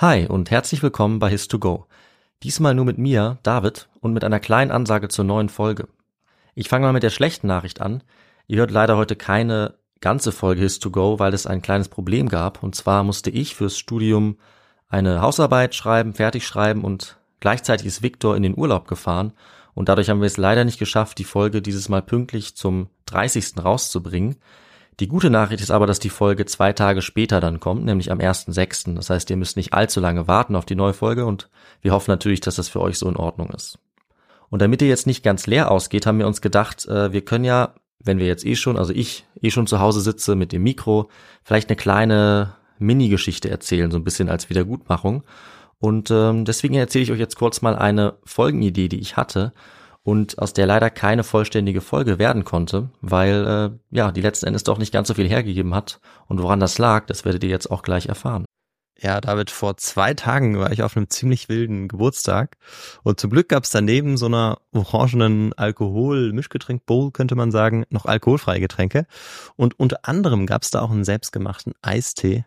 Hi und herzlich willkommen bei His2Go. Diesmal nur mit mir, David, und mit einer kleinen Ansage zur neuen Folge. Ich fange mal mit der schlechten Nachricht an. Ihr hört leider heute keine ganze Folge His2Go, weil es ein kleines Problem gab. Und zwar musste ich fürs Studium eine Hausarbeit schreiben, fertig schreiben und gleichzeitig ist Victor in den Urlaub gefahren. Und dadurch haben wir es leider nicht geschafft, die Folge dieses Mal pünktlich zum 30. rauszubringen. Die gute Nachricht ist aber, dass die Folge zwei Tage später dann kommt, nämlich am 1.6. Das heißt, ihr müsst nicht allzu lange warten auf die neue Folge und wir hoffen natürlich, dass das für euch so in Ordnung ist. Und damit ihr jetzt nicht ganz leer ausgeht, haben wir uns gedacht, äh, wir können ja, wenn wir jetzt eh schon, also ich eh schon zu Hause sitze mit dem Mikro, vielleicht eine kleine Mini-Geschichte erzählen, so ein bisschen als Wiedergutmachung. Und ähm, deswegen erzähle ich euch jetzt kurz mal eine Folgenidee, die ich hatte und aus der leider keine vollständige Folge werden konnte, weil äh, ja die letzten Endes doch nicht ganz so viel hergegeben hat. Und woran das lag, das werdet ihr jetzt auch gleich erfahren. Ja, David, vor zwei Tagen war ich auf einem ziemlich wilden Geburtstag und zum Glück gab es daneben so einer orangenen Alkohol-Mischgetränk-Bowl, könnte man sagen, noch alkoholfreie Getränke. Und unter anderem gab es da auch einen selbstgemachten Eistee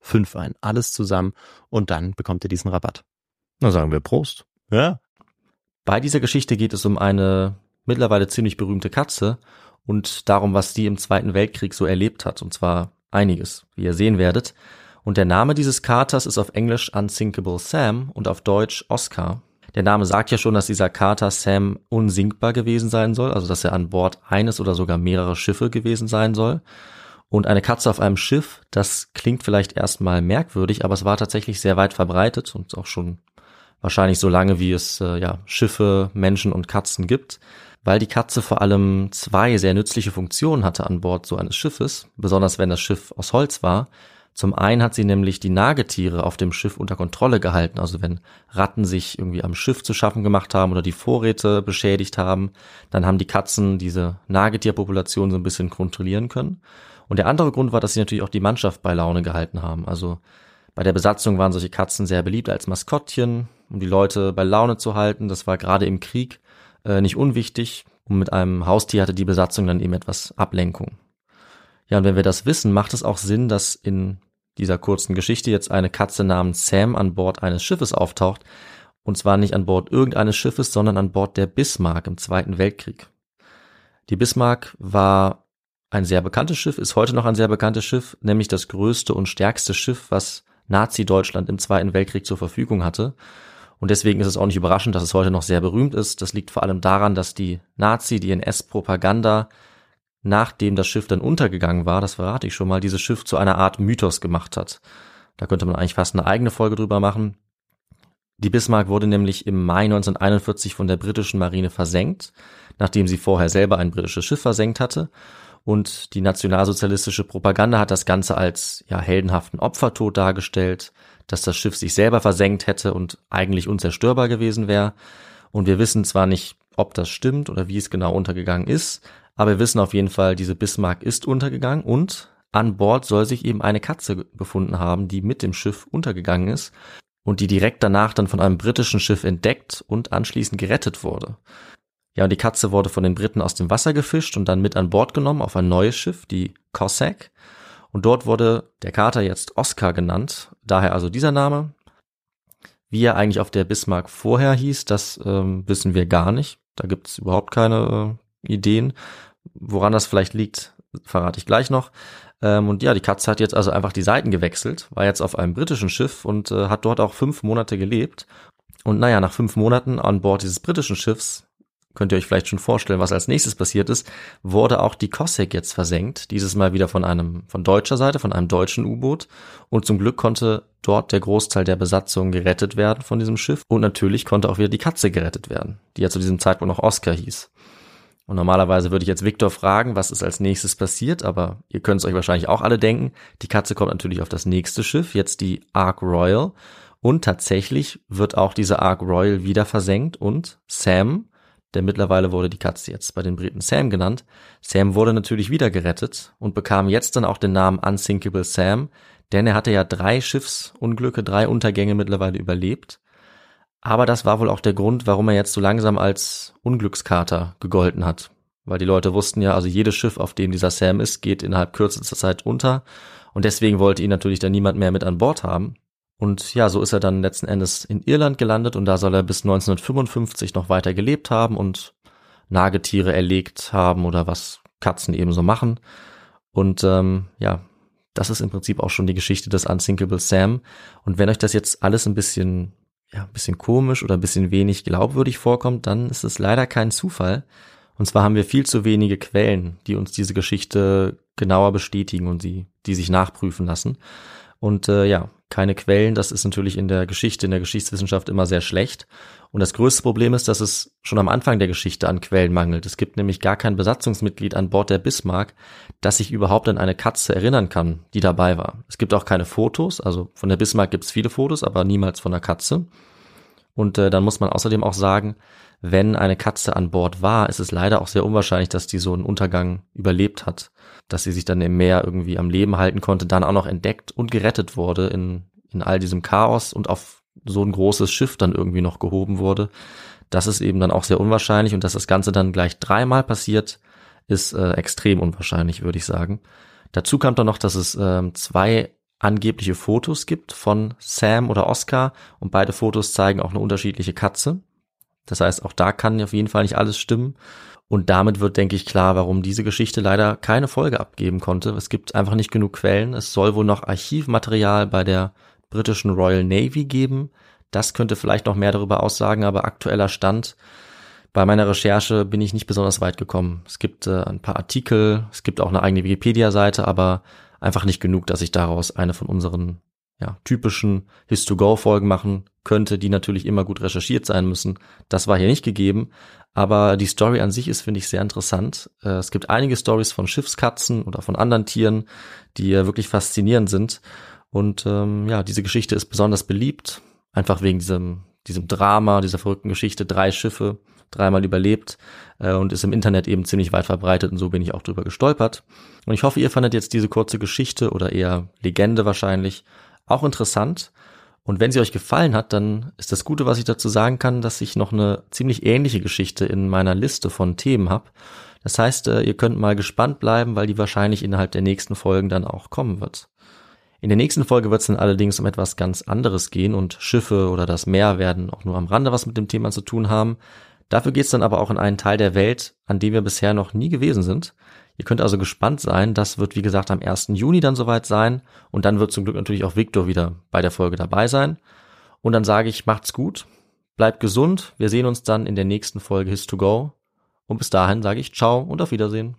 fünf ein. Alles zusammen und dann bekommt ihr diesen Rabatt. Na sagen wir Prost. Ja. Bei dieser Geschichte geht es um eine mittlerweile ziemlich berühmte Katze und darum, was die im Zweiten Weltkrieg so erlebt hat. Und zwar einiges, wie ihr sehen werdet. Und der Name dieses Katers ist auf Englisch Unsinkable Sam und auf Deutsch Oscar. Der Name sagt ja schon, dass dieser Kater Sam unsinkbar gewesen sein soll, also dass er an Bord eines oder sogar mehrere Schiffe gewesen sein soll. Und eine Katze auf einem Schiff, das klingt vielleicht erstmal merkwürdig, aber es war tatsächlich sehr weit verbreitet und auch schon wahrscheinlich so lange, wie es äh, ja Schiffe, Menschen und Katzen gibt, weil die Katze vor allem zwei sehr nützliche Funktionen hatte an Bord so eines Schiffes, besonders wenn das Schiff aus Holz war. Zum einen hat sie nämlich die Nagetiere auf dem Schiff unter Kontrolle gehalten. Also wenn Ratten sich irgendwie am Schiff zu schaffen gemacht haben oder die Vorräte beschädigt haben, dann haben die Katzen diese Nagetierpopulation so ein bisschen kontrollieren können. Und der andere Grund war, dass sie natürlich auch die Mannschaft bei Laune gehalten haben. Also bei der Besatzung waren solche Katzen sehr beliebt als Maskottchen, um die Leute bei Laune zu halten. Das war gerade im Krieg äh, nicht unwichtig. Und mit einem Haustier hatte die Besatzung dann eben etwas Ablenkung. Ja, und wenn wir das wissen, macht es auch Sinn, dass in dieser kurzen Geschichte jetzt eine Katze namens Sam an Bord eines Schiffes auftaucht. Und zwar nicht an Bord irgendeines Schiffes, sondern an Bord der Bismarck im Zweiten Weltkrieg. Die Bismarck war ein sehr bekanntes Schiff, ist heute noch ein sehr bekanntes Schiff, nämlich das größte und stärkste Schiff, was Nazi-Deutschland im Zweiten Weltkrieg zur Verfügung hatte. Und deswegen ist es auch nicht überraschend, dass es heute noch sehr berühmt ist. Das liegt vor allem daran, dass die Nazi, die NS-Propaganda nachdem das Schiff dann untergegangen war, das verrate ich schon mal, dieses Schiff zu einer Art Mythos gemacht hat. Da könnte man eigentlich fast eine eigene Folge drüber machen. Die Bismarck wurde nämlich im Mai 1941 von der britischen Marine versenkt, nachdem sie vorher selber ein britisches Schiff versenkt hatte. Und die nationalsozialistische Propaganda hat das Ganze als ja, heldenhaften Opfertod dargestellt, dass das Schiff sich selber versenkt hätte und eigentlich unzerstörbar gewesen wäre. Und wir wissen zwar nicht, ob das stimmt oder wie es genau untergegangen ist, aber wir wissen auf jeden Fall, diese Bismarck ist untergegangen und an Bord soll sich eben eine Katze befunden haben, die mit dem Schiff untergegangen ist und die direkt danach dann von einem britischen Schiff entdeckt und anschließend gerettet wurde. Ja, und die Katze wurde von den Briten aus dem Wasser gefischt und dann mit an Bord genommen auf ein neues Schiff, die Cossack. Und dort wurde der Kater jetzt Oscar genannt, daher also dieser Name. Wie er eigentlich auf der Bismarck vorher hieß, das ähm, wissen wir gar nicht. Da gibt es überhaupt keine äh, Ideen. Woran das vielleicht liegt, verrate ich gleich noch. Ähm, und ja, die Katze hat jetzt also einfach die Seiten gewechselt, war jetzt auf einem britischen Schiff und äh, hat dort auch fünf Monate gelebt. Und naja, nach fünf Monaten an Bord dieses britischen Schiffs, könnt ihr euch vielleicht schon vorstellen, was als nächstes passiert ist, wurde auch die Cossack jetzt versenkt. Dieses Mal wieder von einem, von deutscher Seite, von einem deutschen U-Boot. Und zum Glück konnte dort der Großteil der Besatzung gerettet werden von diesem Schiff. Und natürlich konnte auch wieder die Katze gerettet werden, die ja zu diesem Zeitpunkt noch Oscar hieß. Und normalerweise würde ich jetzt Viktor fragen, was ist als nächstes passiert, aber ihr könnt es euch wahrscheinlich auch alle denken. Die Katze kommt natürlich auf das nächste Schiff, jetzt die Ark Royal. Und tatsächlich wird auch diese Ark Royal wieder versenkt und Sam, der mittlerweile wurde die Katze jetzt bei den Briten Sam genannt, Sam wurde natürlich wieder gerettet und bekam jetzt dann auch den Namen Unsinkable Sam, denn er hatte ja drei Schiffsunglücke, drei Untergänge mittlerweile überlebt aber das war wohl auch der Grund, warum er jetzt so langsam als Unglückskater gegolten hat. Weil die Leute wussten ja, also jedes Schiff, auf dem dieser Sam ist, geht innerhalb kürzester Zeit unter. Und deswegen wollte ihn natürlich dann niemand mehr mit an Bord haben. Und ja, so ist er dann letzten Endes in Irland gelandet und da soll er bis 1955 noch weiter gelebt haben und Nagetiere erlegt haben oder was Katzen eben so machen. Und ähm, ja, das ist im Prinzip auch schon die Geschichte des Unsinkable Sam. Und wenn euch das jetzt alles ein bisschen ja, ein bisschen komisch oder ein bisschen wenig glaubwürdig vorkommt, dann ist es leider kein Zufall. Und zwar haben wir viel zu wenige Quellen, die uns diese Geschichte genauer bestätigen und sie, die sich nachprüfen lassen. Und äh, ja, keine Quellen, das ist natürlich in der Geschichte, in der Geschichtswissenschaft immer sehr schlecht. Und das größte Problem ist, dass es schon am Anfang der Geschichte an Quellen mangelt. Es gibt nämlich gar kein Besatzungsmitglied an Bord der Bismarck, das sich überhaupt an eine Katze erinnern kann, die dabei war. Es gibt auch keine Fotos, also von der Bismarck gibt es viele Fotos, aber niemals von der Katze. Und äh, dann muss man außerdem auch sagen, wenn eine Katze an Bord war, ist es leider auch sehr unwahrscheinlich, dass die so einen Untergang überlebt hat, dass sie sich dann im Meer irgendwie am Leben halten konnte, dann auch noch entdeckt und gerettet wurde in, in all diesem Chaos und auf so ein großes Schiff dann irgendwie noch gehoben wurde. Das ist eben dann auch sehr unwahrscheinlich und dass das Ganze dann gleich dreimal passiert, ist äh, extrem unwahrscheinlich, würde ich sagen. Dazu kam dann noch, dass es äh, zwei angebliche Fotos gibt von Sam oder Oscar und beide Fotos zeigen auch eine unterschiedliche Katze. Das heißt, auch da kann auf jeden Fall nicht alles stimmen. Und damit wird, denke ich, klar, warum diese Geschichte leider keine Folge abgeben konnte. Es gibt einfach nicht genug Quellen. Es soll wohl noch Archivmaterial bei der britischen Royal Navy geben. Das könnte vielleicht noch mehr darüber aussagen, aber aktueller Stand bei meiner Recherche bin ich nicht besonders weit gekommen. Es gibt äh, ein paar Artikel, es gibt auch eine eigene Wikipedia-Seite, aber einfach nicht genug, dass ich daraus eine von unseren ja, typischen His-to-Go-Folgen machen könnte, die natürlich immer gut recherchiert sein müssen. Das war hier nicht gegeben. Aber die Story an sich ist, finde ich, sehr interessant. Äh, es gibt einige Stories von Schiffskatzen oder von anderen Tieren, die wirklich faszinierend sind. Und ähm, ja, diese Geschichte ist besonders beliebt, einfach wegen diesem, diesem Drama, dieser verrückten Geschichte. Drei Schiffe, dreimal überlebt äh, und ist im Internet eben ziemlich weit verbreitet und so bin ich auch drüber gestolpert. Und ich hoffe, ihr fandet jetzt diese kurze Geschichte oder eher Legende wahrscheinlich auch interessant. Und wenn sie euch gefallen hat, dann ist das Gute, was ich dazu sagen kann, dass ich noch eine ziemlich ähnliche Geschichte in meiner Liste von Themen habe. Das heißt, äh, ihr könnt mal gespannt bleiben, weil die wahrscheinlich innerhalb der nächsten Folgen dann auch kommen wird. In der nächsten Folge wird es dann allerdings um etwas ganz anderes gehen und Schiffe oder das Meer werden auch nur am Rande was mit dem Thema zu tun haben. Dafür geht es dann aber auch in einen Teil der Welt, an dem wir bisher noch nie gewesen sind. Ihr könnt also gespannt sein. Das wird, wie gesagt, am 1. Juni dann soweit sein. Und dann wird zum Glück natürlich auch Victor wieder bei der Folge dabei sein. Und dann sage ich, macht's gut, bleibt gesund. Wir sehen uns dann in der nächsten Folge His to Go. Und bis dahin sage ich ciao und auf Wiedersehen.